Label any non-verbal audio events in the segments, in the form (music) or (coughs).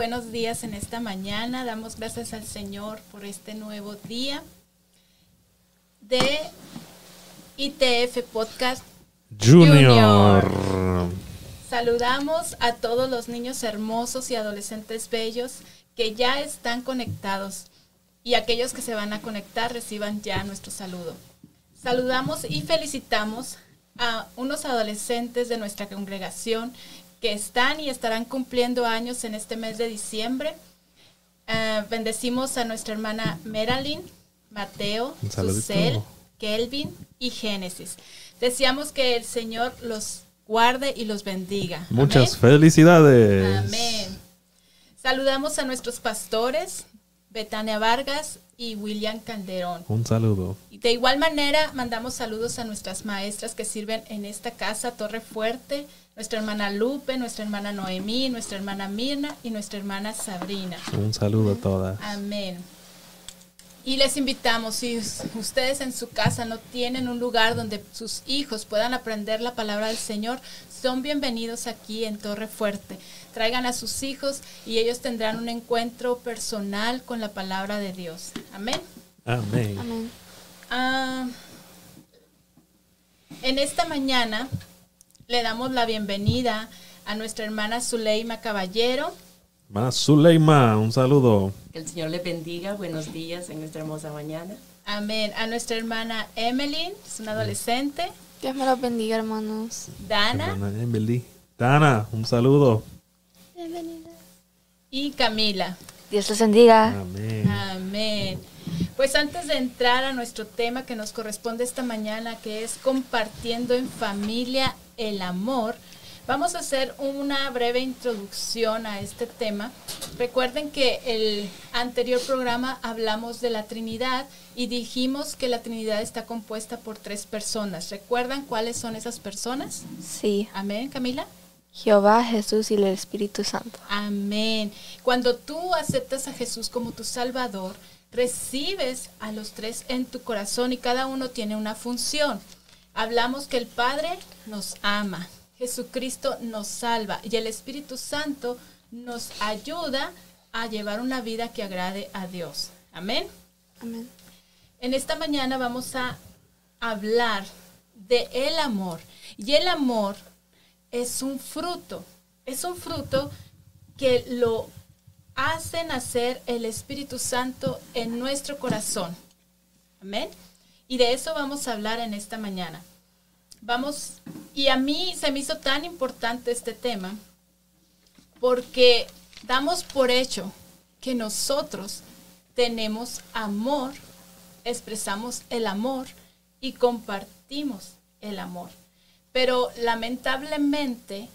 buenos días en esta mañana. Damos gracias al Señor por este nuevo día de ITF Podcast Junior. Saludamos a todos los niños hermosos y adolescentes bellos que ya están conectados y aquellos que se van a conectar reciban ya nuestro saludo. Saludamos y felicitamos a unos adolescentes de nuestra congregación que están y estarán cumpliendo años en este mes de diciembre. Eh, bendecimos a nuestra hermana Meralyn, Mateo. Susel, Kelvin y Génesis. Deseamos que el Señor los guarde y los bendiga. Muchas Amén. felicidades. Amén. Saludamos a nuestros pastores, Betania Vargas y William Calderón. Un saludo. Y de igual manera, mandamos saludos a nuestras maestras que sirven en esta casa, Torre Fuerte, nuestra hermana Lupe, nuestra hermana Noemí, nuestra hermana Mirna y nuestra hermana Sabrina. Un saludo a todas. Amén. Y les invitamos, si us- ustedes en su casa no tienen un lugar donde sus hijos puedan aprender la palabra del Señor, son bienvenidos aquí en Torre Fuerte. Traigan a sus hijos y ellos tendrán un encuentro personal con la palabra de Dios. Amén. Amén. Amén. Ah, en esta mañana le damos la bienvenida a nuestra hermana Zuleima Caballero. Hermana Zuleima, un saludo. Que el Señor le bendiga. Buenos días en esta hermosa mañana. Amén. A nuestra hermana Emmeline, es una adolescente. Dios me los bendiga, hermanos. Dana Hermana Emily. Dana, un saludo. y Camila. Dios les bendiga. Amén. Amén. Pues antes de entrar a nuestro tema que nos corresponde esta mañana, que es compartiendo en familia el amor, vamos a hacer una breve introducción a este tema. Recuerden que el anterior programa hablamos de la Trinidad y dijimos que la Trinidad está compuesta por tres personas. ¿Recuerdan cuáles son esas personas? Sí. Amén, Camila. Jehová, Jesús y el Espíritu Santo. Amén. Cuando tú aceptas a Jesús como tu Salvador, recibes a los tres en tu corazón y cada uno tiene una función. Hablamos que el Padre nos ama, Jesucristo nos salva y el Espíritu Santo nos ayuda a llevar una vida que agrade a Dios. Amén. Amén. En esta mañana vamos a hablar de el amor. Y el amor es un fruto. Es un fruto que lo hace nacer el Espíritu Santo en nuestro corazón. Amén. Y de eso vamos a hablar en esta mañana. Vamos, y a mí se me hizo tan importante este tema porque damos por hecho que nosotros tenemos amor, expresamos el amor y compartimos el amor. Pero lamentablemente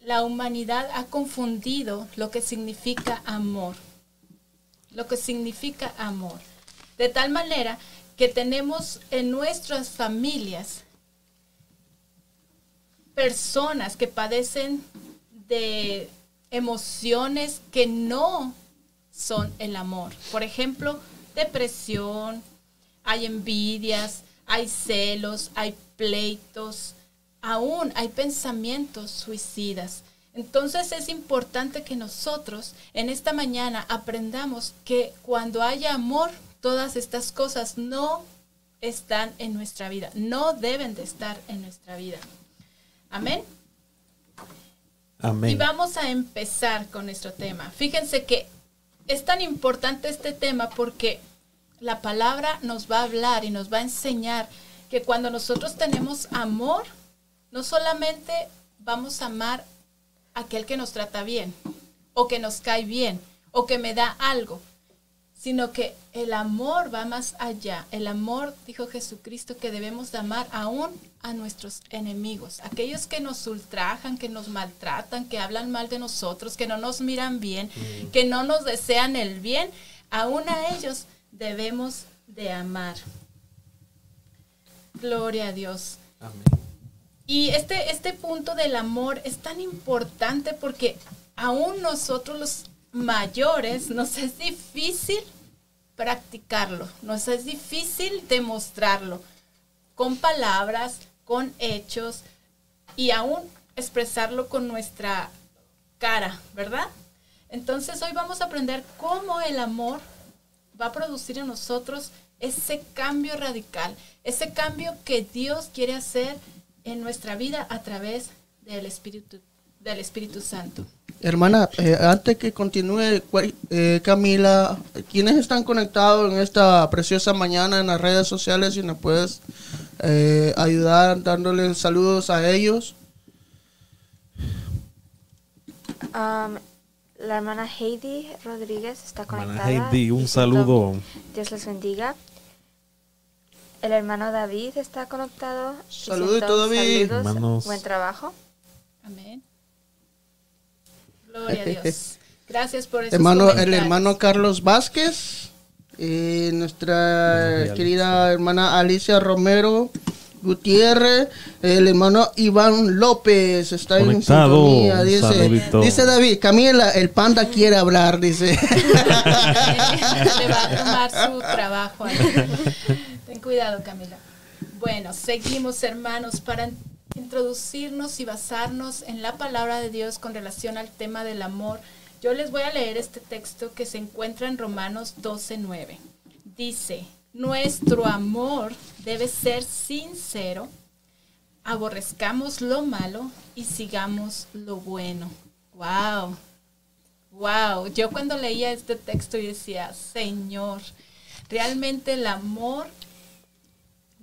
la humanidad ha confundido lo que significa amor. Lo que significa amor. De tal manera que tenemos en nuestras familias personas que padecen de emociones que no son el amor. Por ejemplo, depresión, hay envidias, hay celos, hay pleitos, aún hay pensamientos suicidas. Entonces es importante que nosotros en esta mañana aprendamos que cuando haya amor, todas estas cosas no están en nuestra vida, no deben de estar en nuestra vida. Amén. Y Amén. vamos a empezar con nuestro tema. Fíjense que es tan importante este tema porque la palabra nos va a hablar y nos va a enseñar que cuando nosotros tenemos amor, no solamente vamos a amar a aquel que nos trata bien, o que nos cae bien, o que me da algo, sino que el amor va más allá. El amor, dijo Jesucristo, que debemos de amar aún a nuestros enemigos, aquellos que nos ultrajan, que nos maltratan, que hablan mal de nosotros, que no nos miran bien, que no nos desean el bien, aún a ellos debemos de amar. Gloria a Dios. Amén. Y este, este punto del amor es tan importante porque aún nosotros los mayores nos es difícil practicarlo, nos es difícil demostrarlo con palabras, con hechos y aún expresarlo con nuestra cara, ¿verdad? Entonces hoy vamos a aprender cómo el amor va a producir en nosotros ese cambio radical, ese cambio que Dios quiere hacer en nuestra vida a través del Espíritu, del Espíritu Santo. Hermana, eh, antes que continúe, eh, Camila, ¿quiénes están conectados en esta preciosa mañana en las redes sociales? Si nos puedes eh, ayudar dándoles saludos a ellos. Um, la hermana Heidi Rodríguez está Hermana conectada. Heidi, un saludo. Dios les bendiga. El hermano David está conectado. Saludito, David. Saludos, Hermanos. buen trabajo. Amén. Gloria a Dios. Gracias por esos Hermano, el hermano Carlos Vázquez, eh, nuestra Ay, querida hermana Alicia Romero Gutiérrez, el hermano Iván López está Conectado, en sintonía. Dice, saludito. dice David, Camila, el panda quiere hablar, dice. (laughs) Le va a tomar su trabajo. ahí. Ten cuidado, Camila. Bueno, seguimos, hermanos, para introducirnos y basarnos en la palabra de Dios con relación al tema del amor. Yo les voy a leer este texto que se encuentra en Romanos 12:9. Dice, nuestro amor debe ser sincero, aborrezcamos lo malo y sigamos lo bueno. Wow. Wow, yo cuando leía este texto decía, Señor, realmente el amor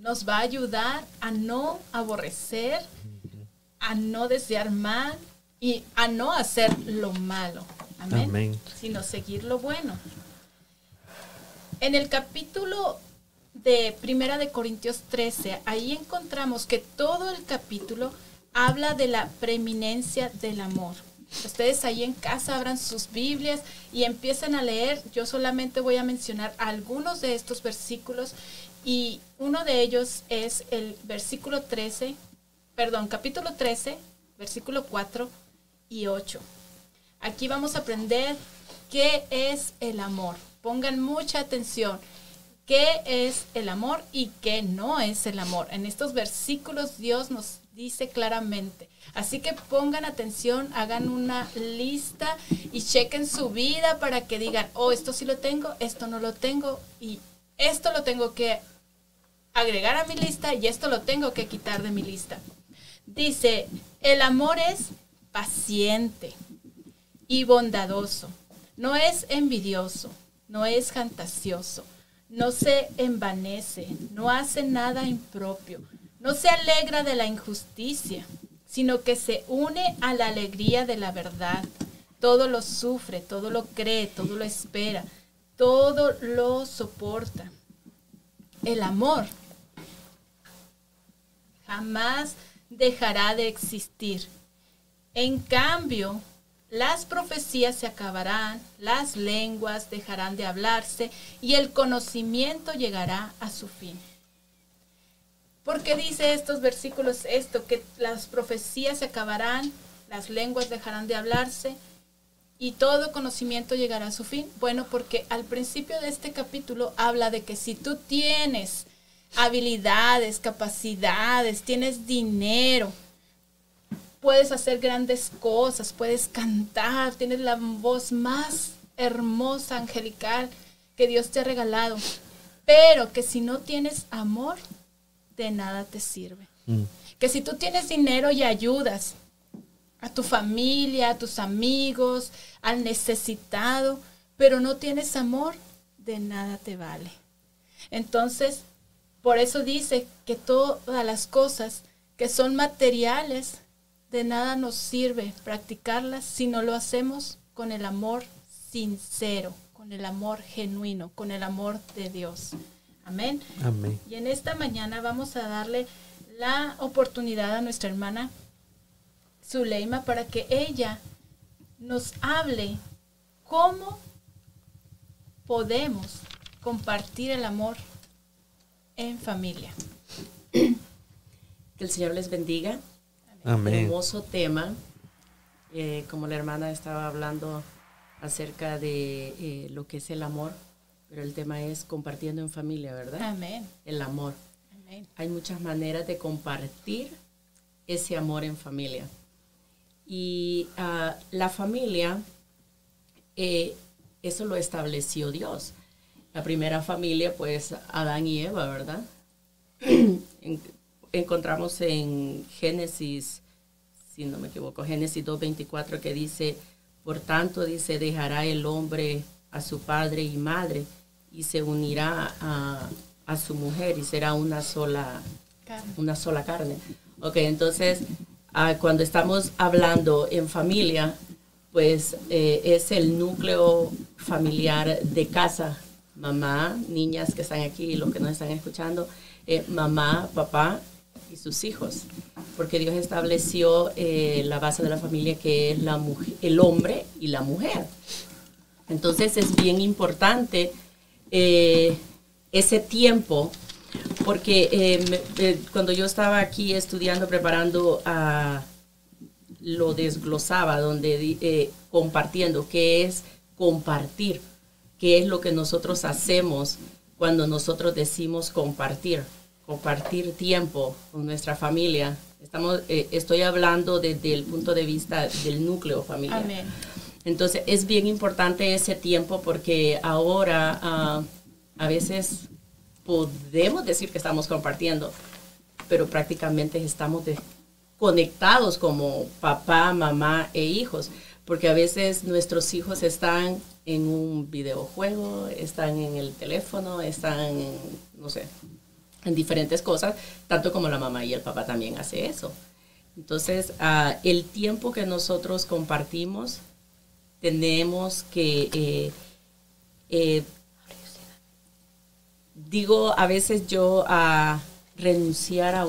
nos va a ayudar a no aborrecer, a no desear mal y a no hacer lo malo. Amén. Amén. Sino seguir lo bueno. En el capítulo de Primera de Corintios 13, ahí encontramos que todo el capítulo habla de la preeminencia del amor. Ustedes ahí en casa abran sus Biblias y empiezan a leer. Yo solamente voy a mencionar algunos de estos versículos y uno de ellos es el versículo 13, perdón, capítulo 13, versículo 4 y 8. Aquí vamos a aprender qué es el amor. Pongan mucha atención. ¿Qué es el amor y qué no es el amor? En estos versículos Dios nos dice claramente. Así que pongan atención, hagan una lista y chequen su vida para que digan, oh, esto sí lo tengo, esto no lo tengo y esto lo tengo que agregar a mi lista y esto lo tengo que quitar de mi lista. Dice, el amor es paciente y bondadoso, no es envidioso, no es fantasioso, no se envanece, no hace nada impropio, no se alegra de la injusticia, sino que se une a la alegría de la verdad. Todo lo sufre, todo lo cree, todo lo espera, todo lo soporta. El amor jamás dejará de existir. En cambio, las profecías se acabarán, las lenguas dejarán de hablarse y el conocimiento llegará a su fin. ¿Por qué dice estos versículos esto? Que las profecías se acabarán, las lenguas dejarán de hablarse y todo conocimiento llegará a su fin. Bueno, porque al principio de este capítulo habla de que si tú tienes habilidades, capacidades, tienes dinero, puedes hacer grandes cosas, puedes cantar, tienes la voz más hermosa, angelical que Dios te ha regalado, pero que si no tienes amor, de nada te sirve. Mm. Que si tú tienes dinero y ayudas a tu familia, a tus amigos, al necesitado, pero no tienes amor, de nada te vale. Entonces, por eso dice que todas las cosas que son materiales, de nada nos sirve practicarlas si no lo hacemos con el amor sincero, con el amor genuino, con el amor de Dios. Amén. Amén. Y en esta mañana vamos a darle la oportunidad a nuestra hermana Zuleima para que ella nos hable cómo podemos compartir el amor en familia. Que el Señor les bendiga. Amén. Hermoso tema. Eh, como la hermana estaba hablando acerca de eh, lo que es el amor, pero el tema es compartiendo en familia, ¿verdad? Amén. El amor. Amén. hay muchas maneras de compartir ese amor en familia. Y ah, la familia, eh, eso lo estableció Dios. La primera familia, pues Adán y Eva, ¿verdad? (clears throat) En- encontramos en Génesis, si no me equivoco, Génesis 2.24 que dice, por tanto, dice, dejará el hombre a su padre y madre y se unirá a, a su mujer y será una sola Carne. una sola carne. Ok, entonces, ah, cuando estamos hablando en familia, pues eh, es el núcleo familiar de casa. Mamá, niñas que están aquí y los que nos están escuchando, eh, mamá, papá y sus hijos. Porque Dios estableció eh, la base de la familia que es la el hombre y la mujer. Entonces es bien importante eh, ese tiempo, porque cuando yo estaba aquí estudiando, preparando, ah, lo desglosaba, donde compartiendo, qué es compartir, qué es lo que nosotros hacemos cuando nosotros decimos compartir, compartir tiempo con nuestra familia. Estamos, eh, estoy hablando desde el punto de vista del núcleo familiar. Amén. Entonces es bien importante ese tiempo porque ahora ah, a veces podemos decir que estamos compartiendo, pero prácticamente estamos conectados como papá, mamá e hijos, porque a veces nuestros hijos están en un videojuego, están en el teléfono, están no sé, en diferentes cosas, tanto como la mamá y el papá también hace eso. Entonces, ah, el tiempo que nosotros compartimos, tenemos que, eh, eh, digo, a veces yo a renunciar a,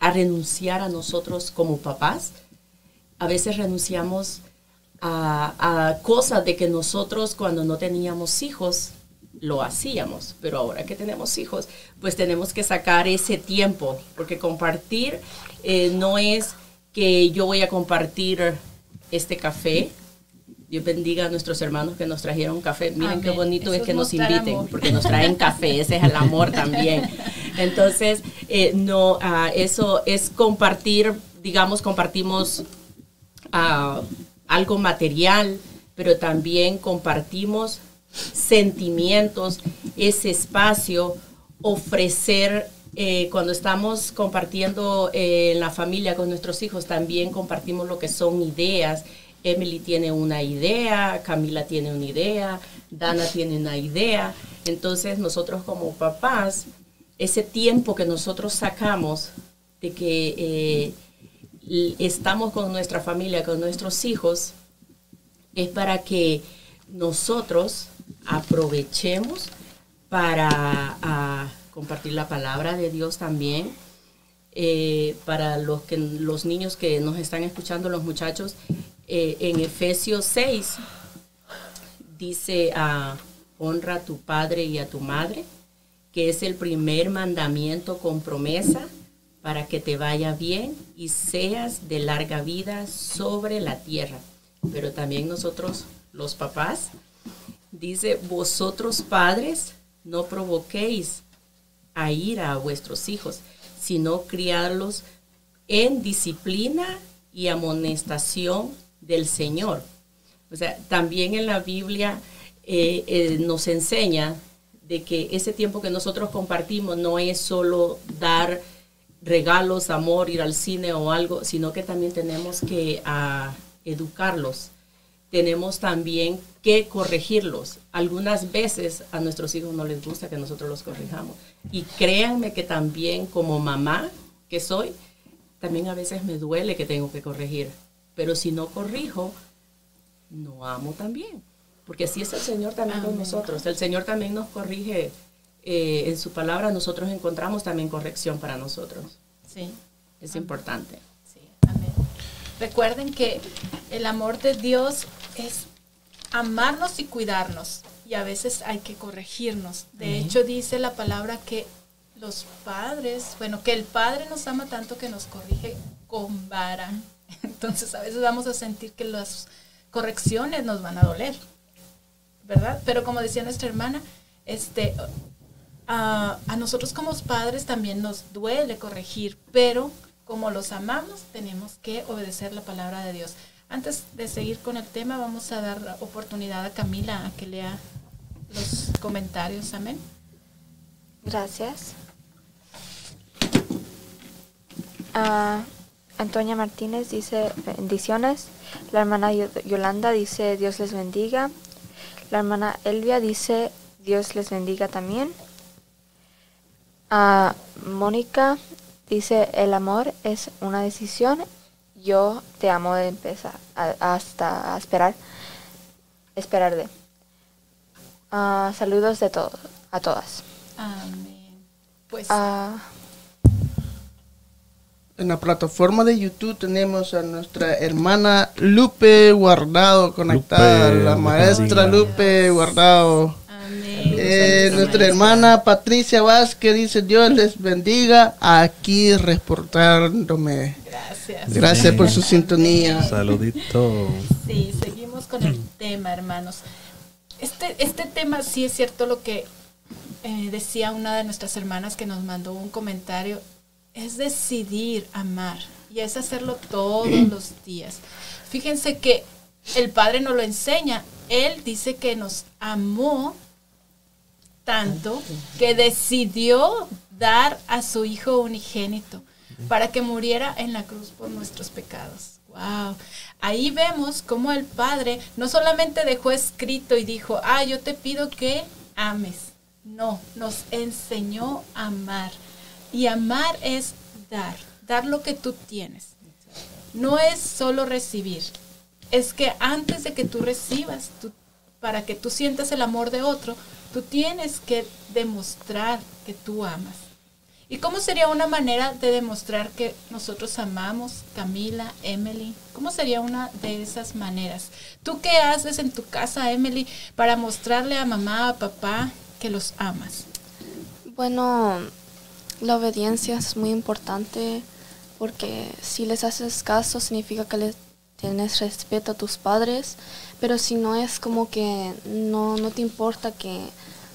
a renunciar a nosotros como papás, a veces renunciamos a, a cosas de que nosotros cuando no teníamos hijos lo hacíamos, pero ahora que tenemos hijos, pues tenemos que sacar ese tiempo, porque compartir eh, no es que yo voy a compartir este café. Dios bendiga a nuestros hermanos que nos trajeron café. Miren qué bonito Eso es que nos inviten, amor. porque nos traen café, ese es el amor también. Entonces, eh, no, ah, eso es compartir, digamos, compartimos ah, algo material, pero también compartimos sentimientos, ese espacio, ofrecer, eh, cuando estamos compartiendo eh, en la familia con nuestros hijos, también compartimos lo que son ideas. Emily tiene una idea, Camila tiene una idea, Dana tiene una idea. Entonces nosotros como papás, ese tiempo que nosotros sacamos de que eh, estamos con nuestra familia, con nuestros hijos, es para que nosotros aprovechemos para compartir la palabra de Dios también. Eh, para los, que, los niños que nos están escuchando, los muchachos, eh, en Efesios 6 dice, ah, honra a tu padre y a tu madre, que es el primer mandamiento con promesa para que te vaya bien y seas de larga vida sobre la tierra. Pero también nosotros, los papás, dice, vosotros padres, no provoquéis a ira a vuestros hijos, sino criarlos en disciplina y amonestación del Señor. O sea, también en la Biblia eh, eh, nos enseña de que ese tiempo que nosotros compartimos no es solo dar regalos, amor, ir al cine o algo, sino que también tenemos que ah, educarlos. Tenemos también que corregirlos. Algunas veces a nuestros hijos no les gusta que nosotros los corrijamos. Y créanme que también como mamá que soy, también a veces me duele que tengo que corregir. Pero si no corrijo, no amo también. Porque así es el Señor también con nosotros. El Señor también nos corrige. Eh, en su palabra nosotros encontramos también corrección para nosotros. Sí. Es importante. Sí, amén. Recuerden que el amor de Dios es amarnos y cuidarnos. Y a veces hay que corregirnos. De Amén. hecho, dice la palabra que los padres, bueno, que el Padre nos ama tanto que nos corrige con vara. (laughs) Entonces a veces vamos a sentir que las correcciones nos van a doler. ¿Verdad? Pero como decía nuestra hermana, este a nosotros como padres también nos duele corregir, pero como los amamos, tenemos que obedecer la palabra de Dios. Antes de seguir con el tema, vamos a dar oportunidad a Camila a que lea los comentarios. Amén. Gracias. Ah, Antonia Martínez dice bendiciones. La hermana Yo- Yolanda dice Dios les bendiga. La hermana Elvia dice Dios les bendiga también. Ah, Mónica dice el amor es una decisión. Yo te amo de empezar a- hasta a esperar esperar de. Ah, saludos de todos a todas. Amén. Pues Ah, En la plataforma de YouTube tenemos a nuestra hermana Lupe Guardado conectada, Lupe, la maestra. Lupe Guardado. amén. Eh, nuestra hermana Patricia Vázquez dice Dios les bendiga aquí reportándome. Gracias. Gracias por su sintonía. Saludito. Sí, seguimos con el tema, hermanos. Este, este tema sí es cierto lo que eh, decía una de nuestras hermanas que nos mandó un comentario, es decidir amar y es hacerlo todos los días. Fíjense que el Padre nos lo enseña, Él dice que nos amó tanto que decidió dar a su Hijo unigénito para que muriera en la cruz por nuestros pecados. Wow. Ahí vemos cómo el Padre no solamente dejó escrito y dijo, ah, yo te pido que ames. No, nos enseñó a amar. Y amar es dar, dar lo que tú tienes. No es solo recibir. Es que antes de que tú recibas, tú- para que tú sientas el amor de otro, tú tienes que demostrar que tú amas. ¿Y cómo sería una manera de demostrar que nosotros amamos, Camila, Emily? ¿Cómo sería una de esas maneras? ¿Tú qué haces en tu casa, Emily, para mostrarle a mamá, a papá que los amas? Bueno, la obediencia es muy importante porque si les haces caso significa que les tienes respeto a tus padres, pero si no es como que no, no te importa que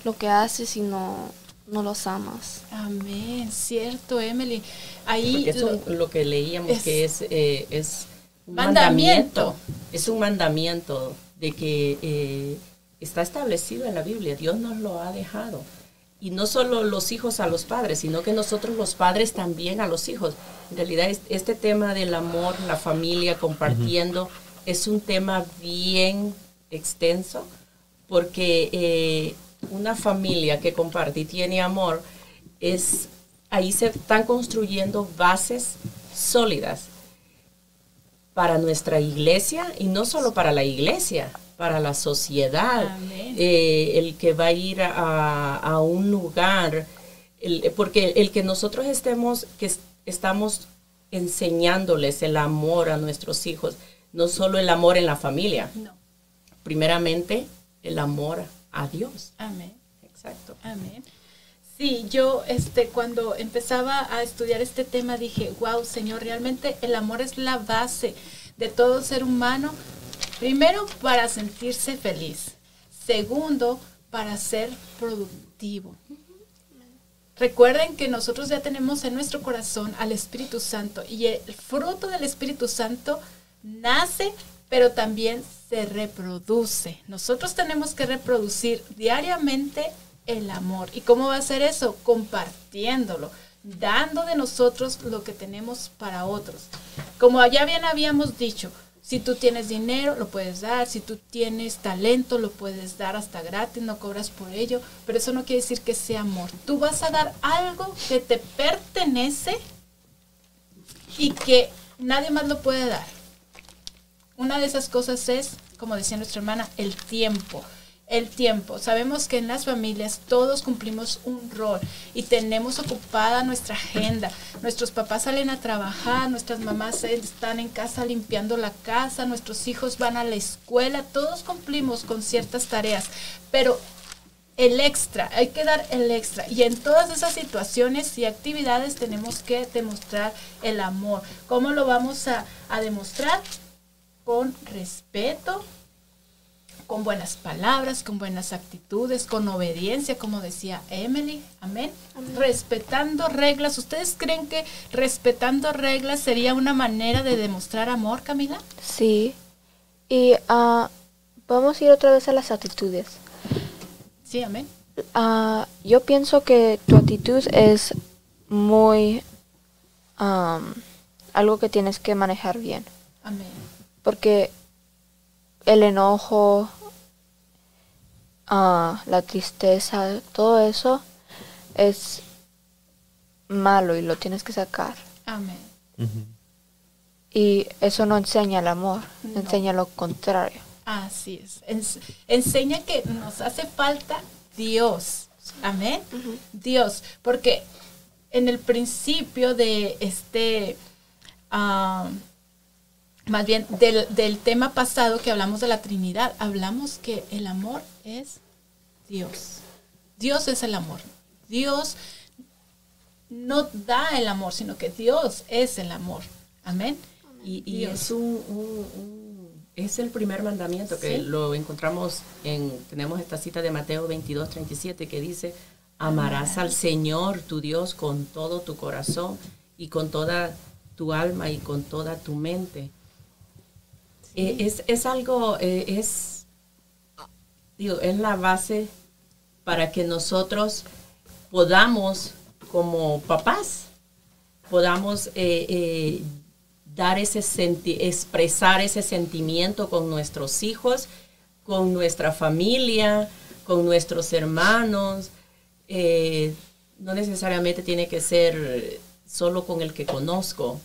lo que haces y no, no los amas. Amén, cierto, Emily. Ahí Porque es un- lo- lo que leíamos es- que es, eh, es un Mandamiento. mandamiento. Es un mandamiento de que eh, está establecido en la Biblia. Dios nos lo ha dejado. Y no solo los hijos a los padres, sino que nosotros los padres también a los hijos. En realidad es- este tema del amor, la familia, compartiendo, es un tema bien extenso porque eh, una familia que comparte y tiene amor, es ahí se están construyendo bases sólidas para nuestra iglesia y no solo para la iglesia, para la sociedad. Eh, el que va a ir a, a un lugar, el- porque el que nosotros estemos, que es- estamos enseñándoles el amor a nuestros hijos, no solo el amor en la familia, No, primeramente el amor a Dios. amén. Exacto. Amén. Sí, yo este cuando empezaba a estudiar este tema dije, wow, Señor, realmente el amor es la base de todo ser humano. Primero, para sentirse feliz. Segundo, para ser productivo. Recuerden que nosotros ya tenemos en nuestro corazón al Espíritu Santo y el fruto del Espíritu Santo nace, pero también se reproduce. Nosotros tenemos que reproducir diariamente el amor. ¿Y cómo va a ser eso? Compartiéndolo, dando de nosotros lo que tenemos para otros. Como ya bien habíamos dicho, si tú tienes dinero, lo puedes dar. Si tú tienes talento, lo puedes dar hasta gratis, no cobras por ello. Pero eso no quiere decir que sea amor. Tú vas a dar algo que te pertenece y que nadie más lo puede dar. Una de esas cosas es, como decía nuestra hermana, el tiempo. El tiempo. Sabemos que en las familias todos cumplimos un rol y tenemos ocupada nuestra agenda. Nuestros papás salen a trabajar, nuestras mamás están en casa limpiando la casa, nuestros hijos van a la escuela, todos cumplimos con ciertas tareas, pero el extra, hay que dar el extra. Y en todas esas situaciones y actividades tenemos que demostrar el amor. ¿Cómo lo vamos a, demostrar? Con respeto, con buenas palabras, con buenas actitudes, con obediencia, como decía Emily. Amén. Respetando reglas. ¿Ustedes creen que respetando reglas sería una manera de demostrar amor, Camila? Sí. Y ah, vamos a ir otra vez a las actitudes. Sí, amén. Ah, yo pienso que tu actitud es muy algo que tienes que manejar bien. Amén. Porque el enojo, ah, la tristeza, todo eso es malo y lo tienes que sacar. Amén. Y eso no enseña el amor, No. enseña lo contrario. Así es. Ens- enseña que nos hace falta Dios. Amén. Dios. Porque en el principio de este, ah, más bien del, del tema pasado que hablamos de la Trinidad, hablamos que el amor es Dios. Dios es el amor. Dios no da el amor, sino que Dios es el amor. Amén. Y, y es un, un- un- es el primer mandamiento que Sí. lo encontramos en, tenemos esta cita de Mateo 22, 37 que dice, amarás al Señor tu Dios con todo tu corazón y con toda tu alma y con toda tu mente. Eh, es, es algo, eh, es, digo, es la base para que nosotros podamos, como papás, podamos eh, dar ese senti expresar ese sentimiento con nuestros hijos, con nuestra familia, con nuestros hermanos. No necesariamente tiene que ser solo con el que conozco.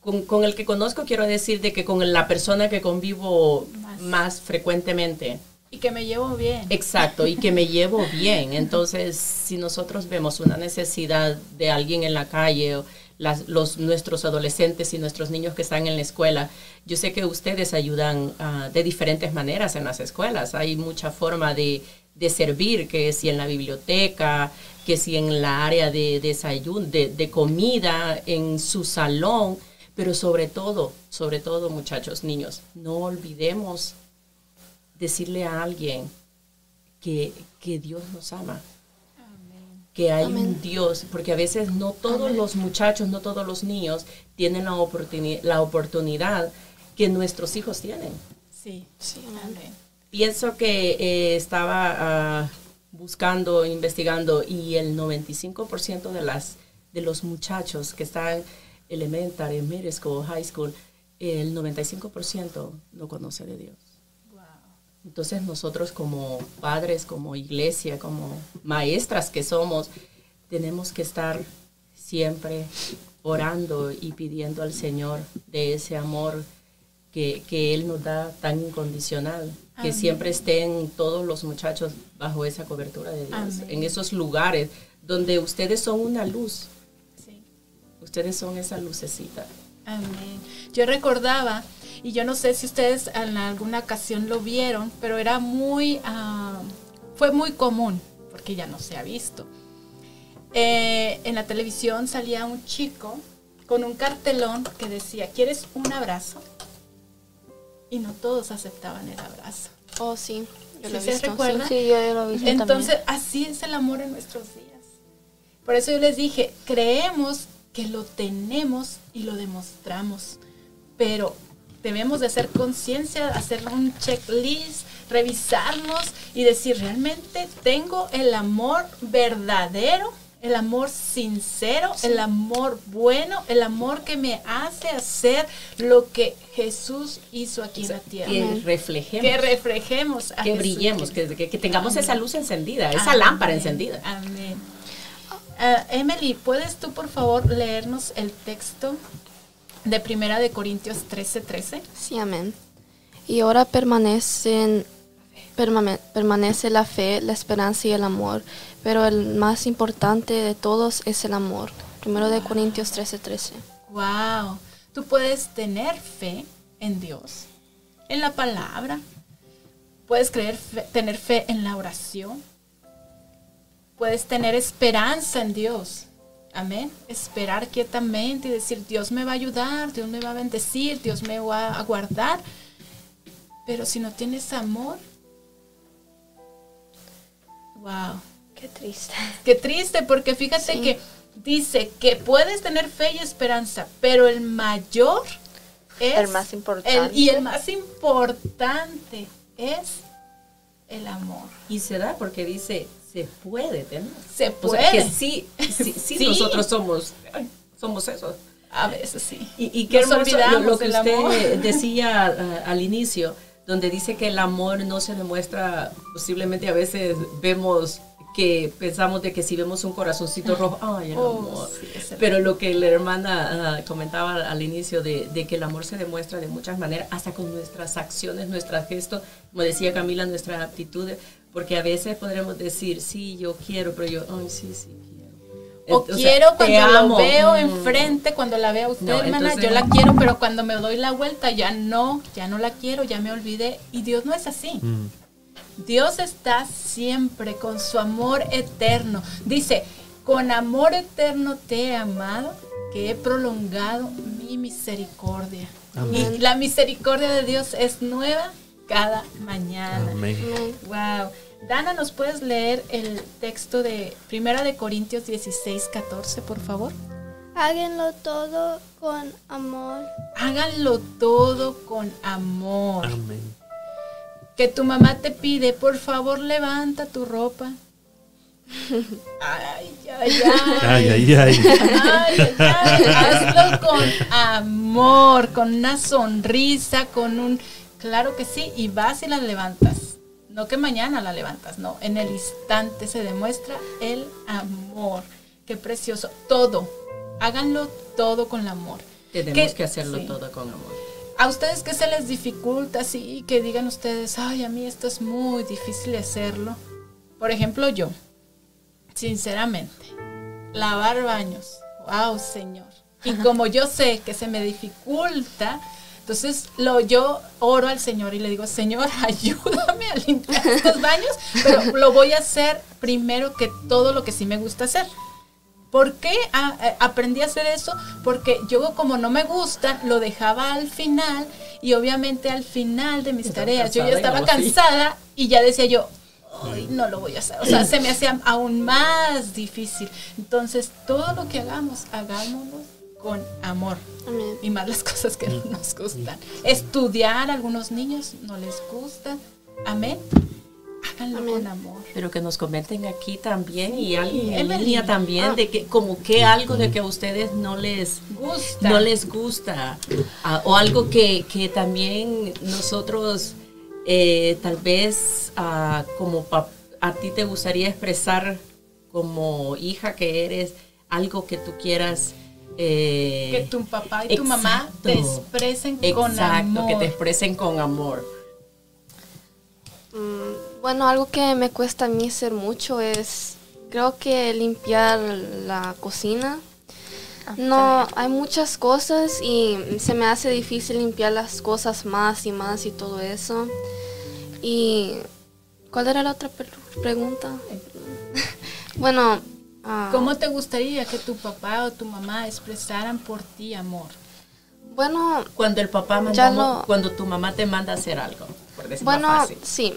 Con, con el que conozco quiero decir de que con la persona que convivo Más. más frecuentemente. Y que me llevo bien. Exacto, y que me (laughs) llevo bien. Entonces, si nosotros vemos una necesidad de alguien en la calle, o las- los, nuestros adolescentes y nuestros niños que están en la escuela, yo sé que ustedes ayudan ah, de diferentes maneras en las escuelas. Hay mucha forma de, de servir, que si en la biblioteca, que si en la área de desayuno, de, de comida, en su salón, pero sobre todo, sobre todo muchachos, niños, no olvidemos decirle a alguien que, que Dios nos ama, que hay un. Dios, porque a veces no todos los muchachos, no todos los niños tienen la, oportuni- la oportunidad que nuestros hijos tienen. Sí. Sí, amén. Pienso que eh, estaba ah, buscando, investigando y el 95% de, las, de los muchachos que están elementary, middle school, high school, el 95% no conoce de Dios. Wow. Entonces nosotros como padres, como iglesia, como maestras que somos, tenemos que estar siempre orando y pidiendo al Señor de ese amor que, que Él nos da tan incondicional, que siempre estén todos los muchachos bajo esa cobertura de Dios, Amén. en esos lugares donde ustedes son una luz. Ustedes son esa lucecita. Amén. Yo recordaba, y yo no sé si ustedes en alguna ocasión lo vieron, pero era muy, ah, fue muy común, porque ya no se ha visto. Eh, en la televisión salía un chico con un cartelón que decía, ¿quieres un abrazo? Y no todos aceptaban el abrazo. Oh, sí, yo ¿Sí lo he visto. recuerda? Sí, yo ya lo he visto Entonces, también. así es el amor en nuestros días. Por eso yo les dije, creemos que lo tenemos y lo demostramos, pero debemos de hacer conciencia, hacer un checklist, revisarnos y decir, ¿realmente tengo el amor verdadero? El amor sincero, el amor bueno, el amor que me hace hacer lo que Jesús hizo aquí en la tierra. Que reflejemos. Que reflejemos a que Jesús. brillemos, que, que- que tengamos Amén. esa luz encendida, esa Amén. lámpara encendida. Amén. Ah, Emily, ¿puedes tú por favor leernos el texto de Primera de Corintios 13, 13? Sí, amén. Y ahora permanecen, permane- permanece la fe, la esperanza y el amor, pero el más importante de todos es el amor. Primero de Corintios 13, 13. Wow. Tú puedes tener fe en Dios, en la palabra. Puedes creer fe- tener fe en la oración. Puedes tener esperanza en Dios. Amén. Esperar quietamente y decir, Dios me va a ayudar, Dios me va a bendecir, Dios me va a guardar. Pero si no tienes amor, Wow. Qué triste. Qué triste, porque fíjate que dice que puedes tener fe y esperanza, pero el mayor es El más importante. el- y el más importante es el amor. Y se da porque dice, se puede tener. Se O sea, que puede. sí, sí, (laughs) sí, Sí. nosotros somos, somos eso. A veces sí. Y, y qué hermoso lo, que usted amor. (laughs) decía eh, al inicio, donde dice que el amor no se demuestra, posiblemente a veces vemos que pensamos de que si vemos un corazoncito rojo, ay, el Oh, amor. sí, Pero lo que la hermana ah, comentaba al inicio de, de que el amor se demuestra de muchas maneras, hasta con nuestras acciones, nuestros gestos, como decía Camila, nuestras aptitudes, porque a veces podremos decir, sí, yo quiero, pero yo, ay, sí, sí quiero. O sea, quiero cuando amo. veo Mm. enfrente, cuando la veo a usted, No, hermana, entonces- yo la quiero, pero cuando me doy la vuelta ya no, ya no la quiero, ya me olvidé. Y Dios no es así. Mm. Dios está siempre con su amor eterno. Dice, con amor eterno te he amado, que he prolongado mi misericordia. Amén. Y la misericordia de Dios es nueva cada mañana. Amén. Wow. Dana, ¿nos puedes leer el texto de Primera de Corintios 16, 14, por favor? Háganlo todo con amor. Háganlo todo con amor. Amén. Que tu mamá te pide, por favor, levanta tu ropa. (laughs) Ay, ay, ay. Ay, ay, ay. Ay, ay, ay. Hazlo con amor, con una sonrisa, con un... Claro que sí, y vas y la levantas. No que mañana la levantas, no. En el instante se demuestra el amor. Qué precioso. Todo. Háganlo todo con el amor. Tenemos ¿Qué- que hacerlo sí. todo con amor. ¿A ustedes qué se les dificulta? Sí, que digan ustedes, ay, a mí esto es muy difícil hacerlo. Por ejemplo, yo, sinceramente, lavar baños. Wow, Señor. Y como yo sé que se me dificulta, entonces lo, yo oro al Señor y le digo, Señor, (laughs) ayúdame a limpiar estos baños, pero lo voy a hacer primero que todo lo que sí me gusta hacer. ¿Por qué a- a- aprendí a hacer eso? Porque yo como no me gusta, lo dejaba al final y obviamente al final de mis Estaba tareas yo ya cansada estaba luego sí. cansada y ya decía yo, ay, no lo voy a hacer. O sea, se me hacía aún más difícil. Entonces, todo lo que hagamos, hagámoslo con amor. Amén. Y más las (laughs) cosas que no nos gustan. Estudiar, a algunos niños no les gusta. Amén. Háganlo Amén. con amor. Pero que nos comenten aquí también y alguien en línea también Ah. de que como que algo de que a ustedes no les Gusta. no les gusta ah, o algo que, que también nosotros eh, tal vez ah, como a ti te gustaría expresar como hija que eres algo que tú quieras eh, que tu papá y tu mamá te exacto. expresen con exacto amor. que te expresen con amor Mm, Bueno, algo que me cuesta a mí hacer mucho es, creo que limpiar la cocina. Ah, No, hay muchas cosas y se me hace difícil limpiar las cosas más y más y todo eso. Y, ¿cuál era la otra pregunta? (laughs) bueno, ah, ¿Cómo te gustaría que tu papá o tu mamá expresaran por ti amor? bueno, cuando el papá manda lo- cuando tu mamá te manda a hacer algo por decirlo Bueno, fácil sí,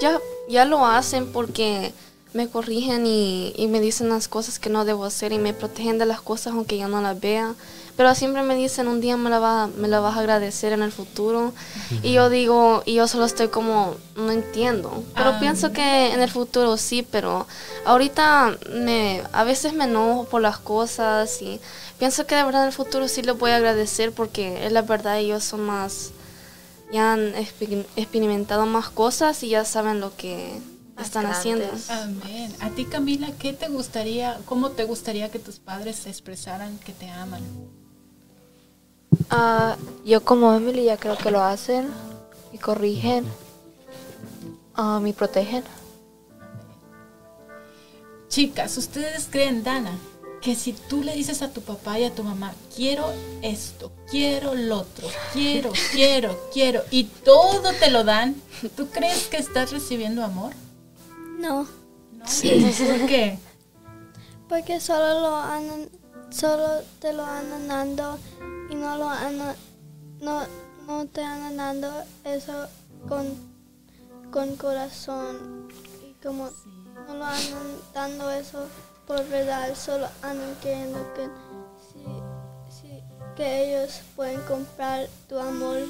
ya, ya lo hacen porque me corrigen y, y me dicen las cosas que no debo hacer y me protegen de las cosas aunque yo no las vea. Pero siempre me dicen un día me la, va, me la vas a agradecer en el futuro. Y yo digo, y yo solo estoy como, no entiendo. Pero Ah. pienso que en el futuro sí, pero ahorita me, a veces me enojo por las cosas y pienso que de verdad en el futuro sí les voy a agradecer porque es la verdad ellos son más ya han exper- experimentado más cosas y ya saben lo que están haciendo. Amén. A ti, Camila, ¿qué te gustaría, cómo te gustaría que tus padres expresaran que te aman? Ah, yo como Emily ya creo que lo hacen y corrigen ah, y protegen. Chicas, ¿ustedes creen, Dana, que si tú le dices a tu papá y a tu mamá, quiero esto, quiero lo otro, quiero, (laughs) quiero, quiero, y todo te lo dan, ¿tú crees que estás recibiendo amor? No, ¿No? ¿Por qué? porque solo lo andan, solo te lo andan dando y no lo andan, no, no te andan dando eso con, con corazón y como no lo andan dando eso por verdad, solo andan queriendo que, que ellos pueden comprar tu amor.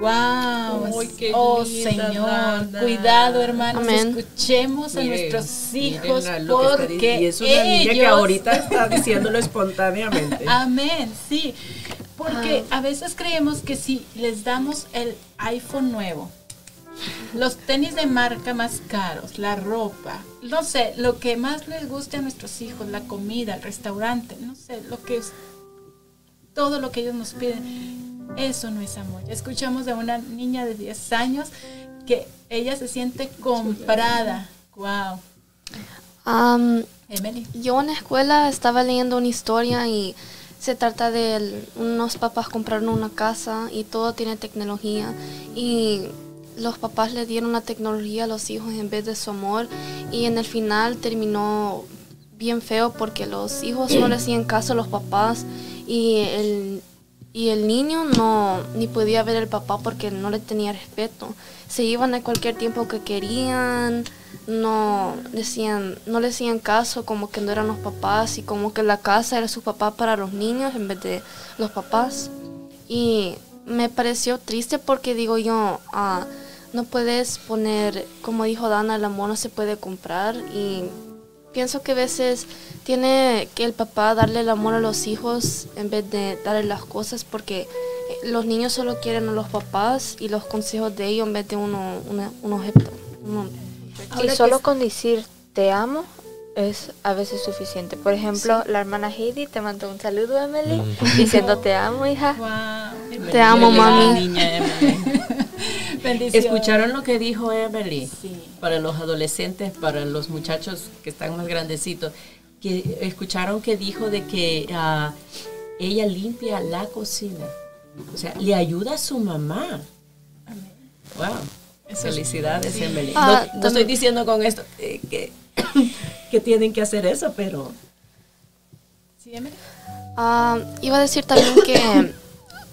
Wow. Qué oh linda, Señor, cuidado hermanos, Amén. escuchemos a Miren, nuestros hijos porque y es una niña que ahorita está (laughs) diciéndolo espontáneamente. Amén, sí. Porque a veces creemos que si les damos el iPhone nuevo, los tenis de marca más caros, la ropa, no sé, lo que más les guste a nuestros hijos, la comida, el restaurante, no sé, lo que es todo lo que ellos nos piden, eso no es amor. Ya escuchamos de una niña de 10 años que ella se siente comprada. Wow. Emily. yo en la escuela estaba leyendo una historia y se trata de unos papás compraron una casa y todo tiene tecnología y los papás le dieron la tecnología a los hijos en vez de su amor y en el final terminó bien feo porque los hijos no le hacían caso a los papás y el, y el niño no ni podía ver al papá porque no le tenía respeto. Se iban a cualquier tiempo que querían, no decían, no le hacían caso, como que no eran los papás y como que la casa era su papá para los niños en vez de los papás. Y me pareció triste porque digo yo, ah, no puedes poner, como dijo Dana, el amor no se puede comprar y pienso que a veces tiene que el papá darle el amor a los hijos en vez de darle las cosas porque eh, los niños solo quieren a los papás y los consejos de ellos en vez de uno, una- un objeto. uno- Y solo con decir te amo es a veces suficiente. Por ejemplo, la hermana Heidi te mandó un saludo, Emily, diciendo te amo, hija. Wow. Te amo, mami. niña. (laughs) (laughs) ¿Escucharon lo que dijo Emily? Sí. Para los adolescentes, para los muchachos que están más grandecitos, que escucharon que dijo de que ah, ella limpia la cocina. O sea, le ayuda a su mamá. Wow. Felicidades, Emily. No- Ah, no, estoy diciendo con esto eh, que, (coughs) que tienen que hacer eso, pero Sí, Emily. Ah, iba a decir también que (coughs)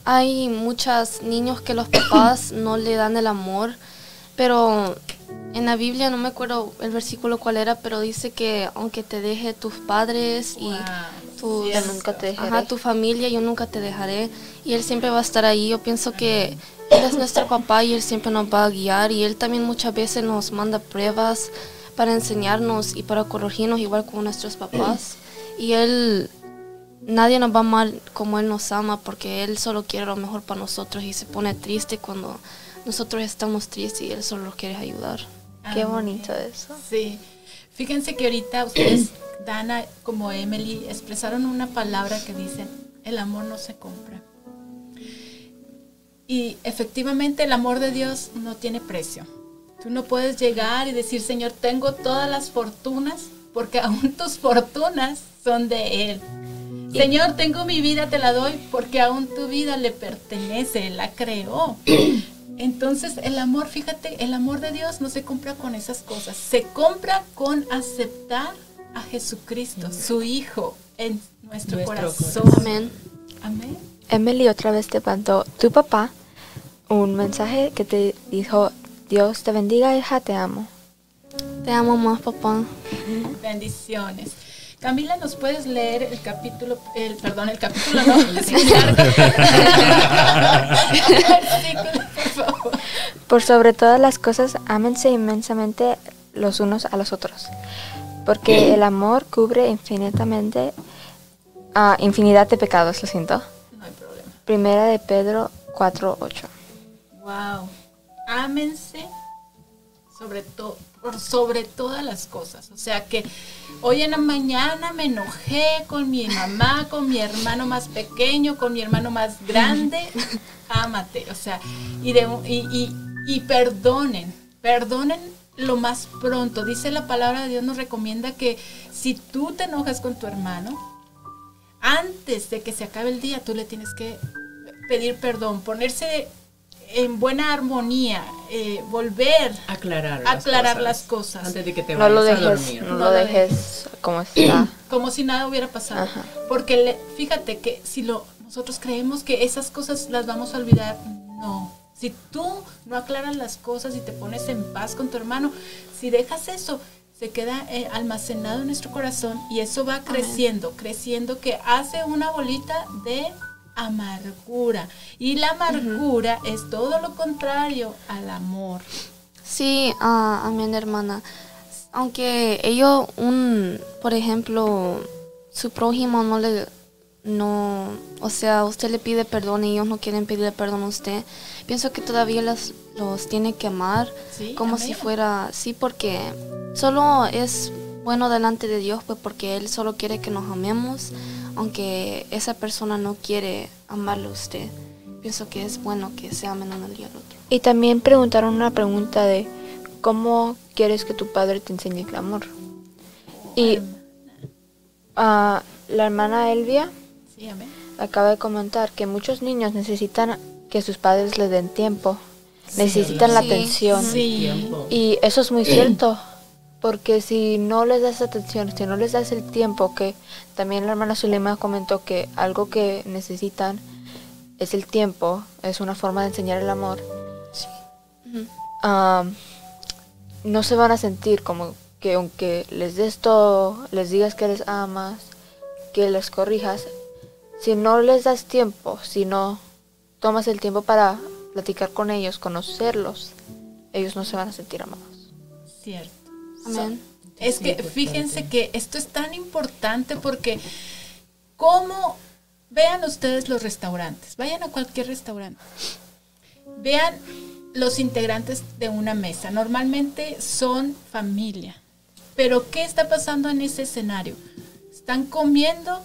hay muchos niños que los papás (coughs) no le dan el amor, pero en la Biblia no me acuerdo el versículo cuál era, pero dice que aunque te deje tus padres y Wow. tus, nunca te ajá, tu familia, yo nunca te dejaré y él siempre va a estar ahí. Yo pienso que él es nuestro papá y él siempre nos va a guiar y él también muchas veces nos manda pruebas para enseñarnos y para corregirnos igual como nuestros papás. Y él nadie nos va amar como Él nos ama porque Él solo quiere lo mejor para nosotros y se pone triste cuando nosotros estamos tristes y Él solo nos quiere ayudar. Qué bonito eso. Sí. Fíjense que ahorita ustedes, Dana como Emily, expresaron una palabra que dicen, el amor no se compra. Y efectivamente el amor de Dios no tiene precio. Tú no puedes llegar y decir, Señor, tengo todas las fortunas, porque aún tus fortunas son de Él. Señor, tengo mi vida, te la doy, porque aún tu vida le pertenece, Él la creó. (clears throat) Entonces el amor, fíjate, el amor de Dios no se compra con esas cosas, se compra con aceptar a Jesucristo, su Hijo, en nuestro, Nuestro corazón. corazón. Amén. Amén. Emily otra vez te mandó tu papá un mensaje que te dijo, Dios te bendiga, hija, te amo. Te amo más, papá. (laughs) Bendiciones. Camila, ¿nos puedes leer el capítulo, el, perdón, el capítulo no, (laughs) versículo, (laughs) por favor. Por sobre todas las cosas, ámense inmensamente los unos a los otros, porque el amor cubre infinitamente, ah, infinidad de pecados, lo siento. No hay problema. Primera de Pedro 4.8. Wow. Ámense sobre todo por sobre todas las cosas. O sea que hoy en la mañana me enojé con mi mamá, con mi hermano más pequeño, con mi hermano más grande. (laughs) Ámate. O sea, y, de, y, y, y perdonen, perdonen lo más pronto. Dice la palabra de Dios nos recomienda que si tú te enojas con tu hermano, antes de que se acabe el día, tú le tienes que pedir perdón, ponerse en buena armonía, eh, volver aclarar, aclarar las cosas. antes de que te No lo vayas a dormir. no No lo dejes como está. (clears throat) como si nada hubiera pasado. Ajá. Porque le- fíjate que si lo nosotros creemos que esas cosas las vamos a olvidar, no. Si tú no aclaras las cosas y te pones en paz con tu hermano, si dejas eso, se queda eh, almacenado en nuestro corazón y eso va creciendo, creciendo, que hace una bolita de amargura. Y la amargura es todo lo contrario al amor. Sí, ah, amén, hermana. Aunque ellos, un, por ejemplo, su prójimo no le, no, o sea, usted le pide perdón y ellos no quieren pedirle perdón a usted, pienso que todavía los, los tiene que amar Sí, como amén. si fuera, sí, porque solo es bueno delante de Dios, pues porque Él solo quiere que nos amemos, aunque esa persona no quiere amarlo a usted. Pienso que es bueno que se amen uno y al otro. Y también preguntaron una pregunta de cómo quieres que tu padre te enseñe el amor. Y ah, la hermana Elvia Sí, acaba de comentar que muchos niños necesitan que sus padres les den tiempo, necesitan la Sí. atención. Y eso es muy cierto, porque si no les das atención, si no les das el tiempo, que también la hermana Zulema comentó que algo que necesitan es el tiempo, es una forma de enseñar el amor, am, no se van a sentir como que aunque les des todo, les digas que les amas, que les corrijas, si no les das tiempo, si no tomas el tiempo para platicar con ellos, conocerlos, ellos no se van a sentir amados. Cierto. Amén. Es que fíjense que esto es tan importante porque cómo vean ustedes los restaurantes, vayan a cualquier restaurante, vean los integrantes de una mesa, normalmente son familia, pero ¿qué está pasando en ese escenario? Están comiendo,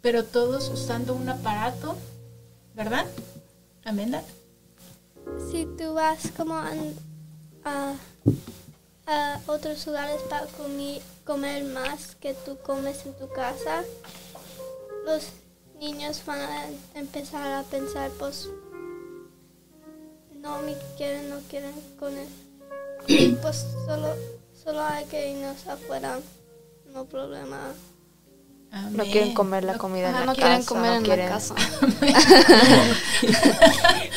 pero todos usando un aparato, ¿verdad? Amenda. Si tú vas como a, a otros lugares para comi- comer más que tú comes en tu casa, los niños van a empezar a pensar, pues, no me quieren, no quieren comer. (clears throat) pues solo, solo hay que irnos afuera, no problema. No quieren comer la comida en la no casa. quieren comer no en quieren- la casa. (laughs)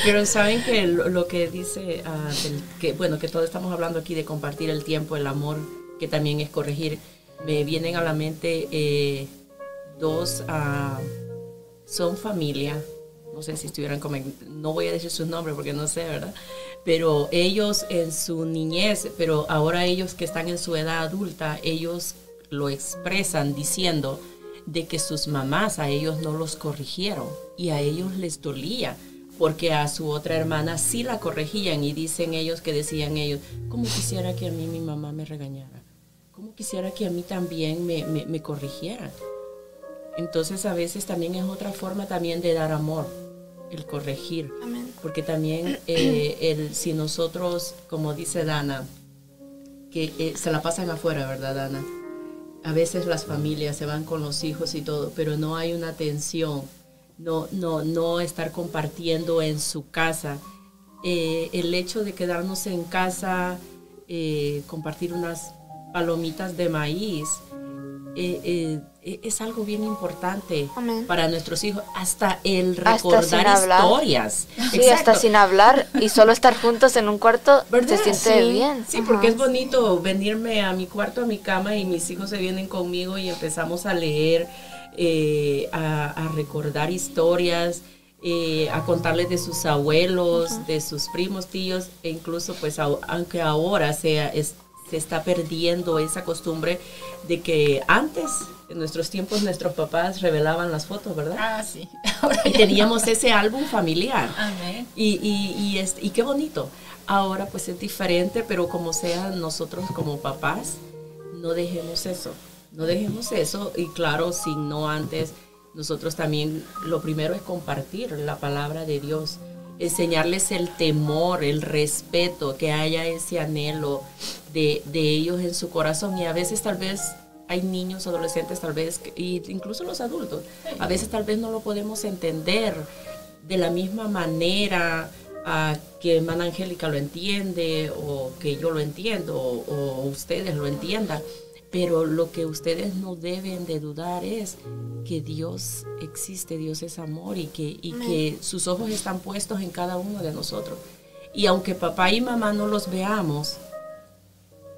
Pero saben que lo, lo que dice, ah, del- que bueno, que todos estamos hablando aquí de compartir el tiempo, el amor, que también es corregir, me vienen a la mente eh, dos, ah, son familia, no sé si estuvieran comen- no voy a decir sus nombres porque no sé, ¿verdad? Pero ellos en su niñez, pero ahora ellos que están en su edad adulta, ellos lo expresan diciendo de que sus mamás a ellos no los corrigieron y a ellos les dolía porque a su otra hermana sí la corregían y dicen ellos que decían ellos, ¿cómo quisiera que a mí mi mamá me regañara? ¿Cómo quisiera que a mí también me, me, me corrigieran? Entonces a veces también es otra forma también de dar amor, el corregir. Amén. Porque también (clears throat) eh, el, si nosotros, como dice Dana, que eh, se la pasan afuera, ¿verdad, Dana? A veces las familias se van con los hijos y todo, pero no hay una atención, no, no, no estar compartiendo en su casa. Eh, el hecho de quedarnos en casa, eh, compartir unas palomitas de maíz, eh, es algo bien importante Amén. para nuestros hijos. Hasta el Hasta recordar hablar. historias. Sí, Exacto. hasta sin hablar y solo estar juntos en un cuarto ¿Verdad? se siente Sí. bien. Sí, porque es bonito venirme a mi cuarto, a mi cama y mis hijos se vienen conmigo y empezamos a leer, eh, a, a recordar historias, eh, a contarles de sus abuelos, de sus primos, tíos, e incluso pues au- aunque ahora sea, es- se está perdiendo esa costumbre de que antes, en nuestros tiempos, nuestros papás revelaban las fotos, ¿verdad? Ah, sí. (laughs) Ahora Y teníamos ese álbum familiar. Amén. Y, y, y, es- y qué bonito. Ahora pues es diferente, pero como sea, nosotros como papás, no dejemos eso. No dejemos eso. Y claro, si no antes, nosotros también, lo primero es compartir la palabra de Dios. Enseñarles el temor, el respeto, que haya ese anhelo de, de ellos en su corazón. Y a veces tal vez hay niños, adolescentes, tal vez, y incluso los adultos, a veces tal vez no lo podemos entender de la misma manera que hermana Angélica lo entiende o que yo lo entiendo o, o ustedes lo entiendan. Pero lo que ustedes no deben de dudar es que Dios existe, Dios es amor y que, y que sus ojos están puestos en cada uno de nosotros. Y aunque papá y mamá no los veamos,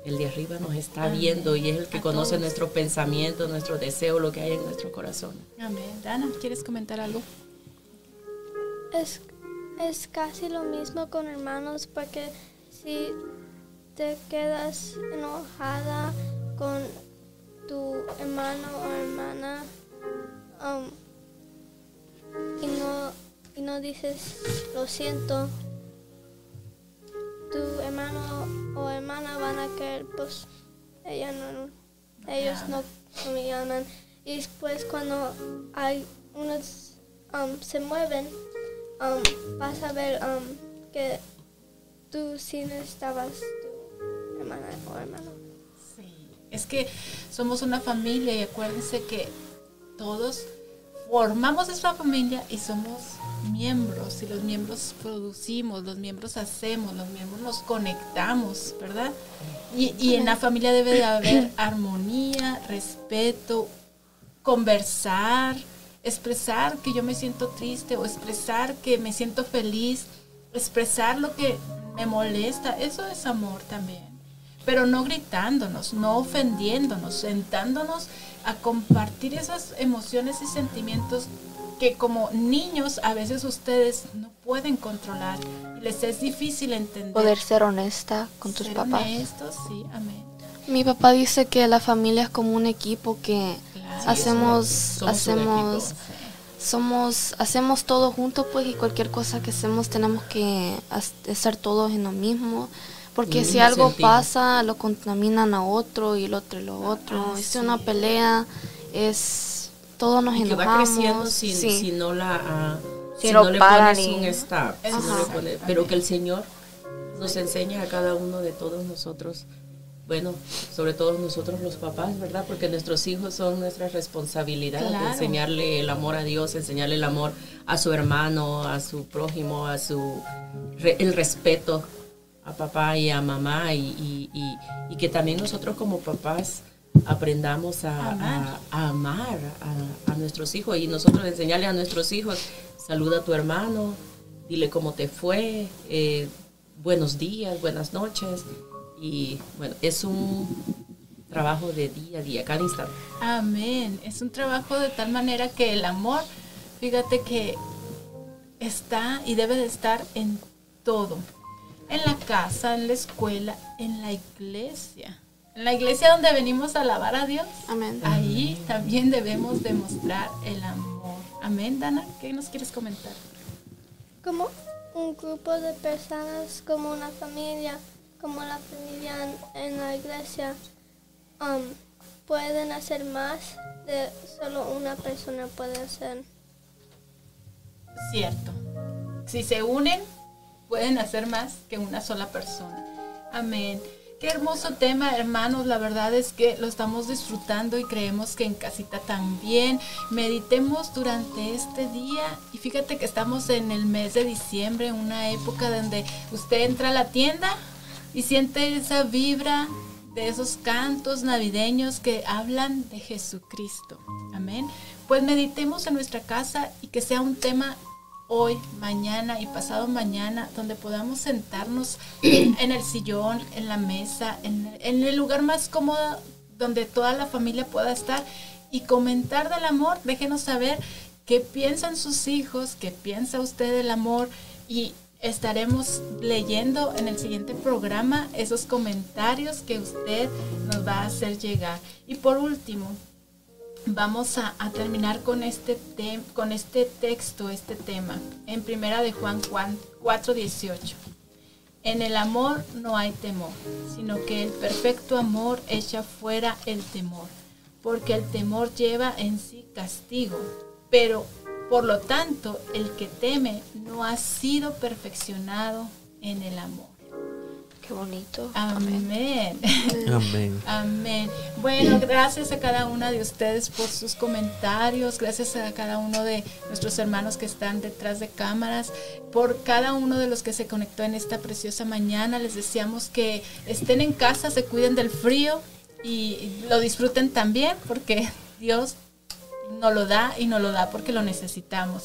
el de arriba nos está viendo y es el que A conoce todos. nuestro pensamiento, nuestro deseo, lo que hay en nuestro corazón. Amén. Dana, ¿quieres comentar algo? Es, es casi lo mismo con hermanos porque si te quedas enojada con tu hermano o hermana um, y, no, y no dices lo siento, tu hermano o hermana van a querer, pues ella no, ellos no, me llaman. Y después cuando hay unos um, se mueven, um, vas a ver um, que tú sí necesitabas tu hermana o hermano. Es que somos una familia y acuérdense que todos formamos esta familia y somos miembros y los miembros producimos, los miembros hacemos, los miembros nos conectamos, ¿verdad? Y, y en la familia debe de haber (coughs) armonía, respeto, conversar, expresar que yo me siento triste o expresar que me siento feliz, expresar lo que me molesta, eso es amor también. Pero no gritándonos, no ofendiéndonos, sentándonos a compartir esas emociones y sentimientos que como niños a veces ustedes no pueden controlar y les es difícil entender. Poder ser honesta con tus Ser papás. honestos, sí, amén. Mi papá dice que la familia es como un equipo que Claro. hacemos, somos hacemos, somos, hacemos todo juntos pues y cualquier cosa que hacemos tenemos que ha- estar todos en lo mismo. Porque si algo sentido. pasa, lo contaminan a otro y el otro y lo otro. Ah, es sí. una pelea, es todos nos Y que enojamos. va creciendo sí. si no la ah, Si si no no le pones un stop, si no Ajá. le pones- pero que el Señor nos enseña a cada uno de todos nosotros, bueno, sobre todo nosotros los papás, ¿verdad? Porque nuestros hijos son nuestra responsabilidad de enseñarle el amor a Dios, enseñarle el amor a su hermano, a su prójimo, a su re- el respeto a papá y a mamá y, y- y- que también nosotros como papás aprendamos a, Amar. a- a amar a, a nuestros hijos y nosotros enseñarle a nuestros hijos, saluda a tu hermano, dile cómo te fue, eh, buenos días, buenas noches y bueno, es un trabajo de día a día, cada instante. Amén. Es un trabajo de tal manera que el amor, fíjate que está y debe de estar en todo. En la casa, en la escuela, en la iglesia. En la iglesia donde venimos a alabar a Dios. Amén. Ahí también debemos demostrar el amor. Amén, Dana. ¿Qué nos quieres comentar? Como un grupo de personas, como una familia, como la familia en, en la iglesia, um, pueden hacer más de solo una persona puede hacer. Cierto. Si se unen, pueden hacer más que una sola persona. Amén. Qué hermoso tema, hermanos. La verdad es que lo estamos disfrutando y creemos que en casita también. Meditemos durante este día y fíjate que estamos en el mes de diciembre, una época donde usted entra a la tienda y siente esa vibra de esos cantos navideños que hablan de Jesucristo. Amén. Pues meditemos en nuestra casa y que sea un tema hoy, mañana y pasado mañana, donde podamos sentarnos (clears throat) en el sillón, en la mesa, en, en el lugar más cómodo donde toda la familia pueda estar y comentar del amor. Déjenos saber qué piensan sus hijos, qué piensa usted del amor y estaremos leyendo en el siguiente programa esos comentarios que usted nos va a hacer llegar. Y por último, vamos a, terminar con este, con este texto, este tema, en primera de Juan 4:18. En el amor no hay temor, sino que el perfecto amor echa fuera el temor, porque el temor lleva en sí castigo, pero por lo tanto el que teme no ha sido perfeccionado en el amor. Qué bonito. Amén. Amén. Amén. Bueno, gracias a cada una de ustedes por sus comentarios, gracias a cada uno de nuestros hermanos que están detrás de cámaras, por cada uno de los que se conectó en esta preciosa mañana. Les deseamos que estén en casa, se cuiden del frío y lo disfruten también porque Dios nos lo da y nos lo da porque lo necesitamos.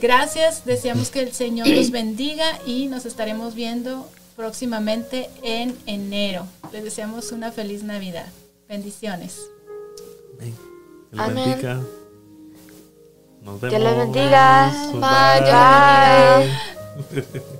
Gracias, deseamos que el Señor los bendiga y nos estaremos viendo próximamente en enero. Les deseamos una feliz Navidad. Bendiciones. Amén. Que le Amén. bendiga. Nos vemos. Dios les bendiga. Bye. Bye. (laughs)